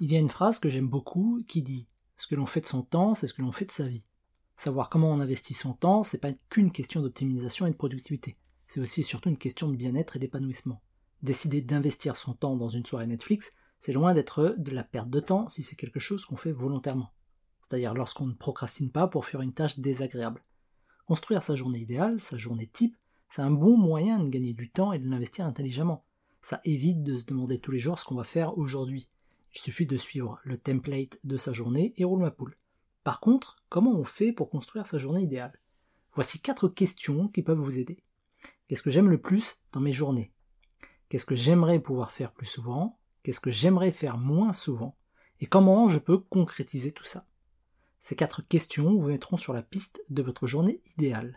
Il y a une phrase que j'aime beaucoup qui dit Ce que l'on fait de son temps, c'est ce que l'on fait de sa vie. Savoir comment on investit son temps, c'est pas qu'une question d'optimisation et de productivité. C'est aussi surtout une question de bien-être et d'épanouissement. Décider d'investir son temps dans une soirée Netflix, c'est loin d'être de la perte de temps si c'est quelque chose qu'on fait volontairement. C'est-à-dire lorsqu'on ne procrastine pas pour faire une tâche désagréable. Construire sa journée idéale, sa journée type, c'est un bon moyen de gagner du temps et de l'investir intelligemment. Ça évite de se demander tous les jours ce qu'on va faire aujourd'hui. Il suffit de suivre le template de sa journée et roule ma poule. Par contre, comment on fait pour construire sa journée idéale? Voici quatre questions qui peuvent vous aider. Qu'est-ce que j'aime le plus dans mes journées? Qu'est-ce que j'aimerais pouvoir faire plus souvent? Qu'est-ce que j'aimerais faire moins souvent? Et comment je peux concrétiser tout ça? Ces quatre questions vous mettront sur la piste de votre journée idéale.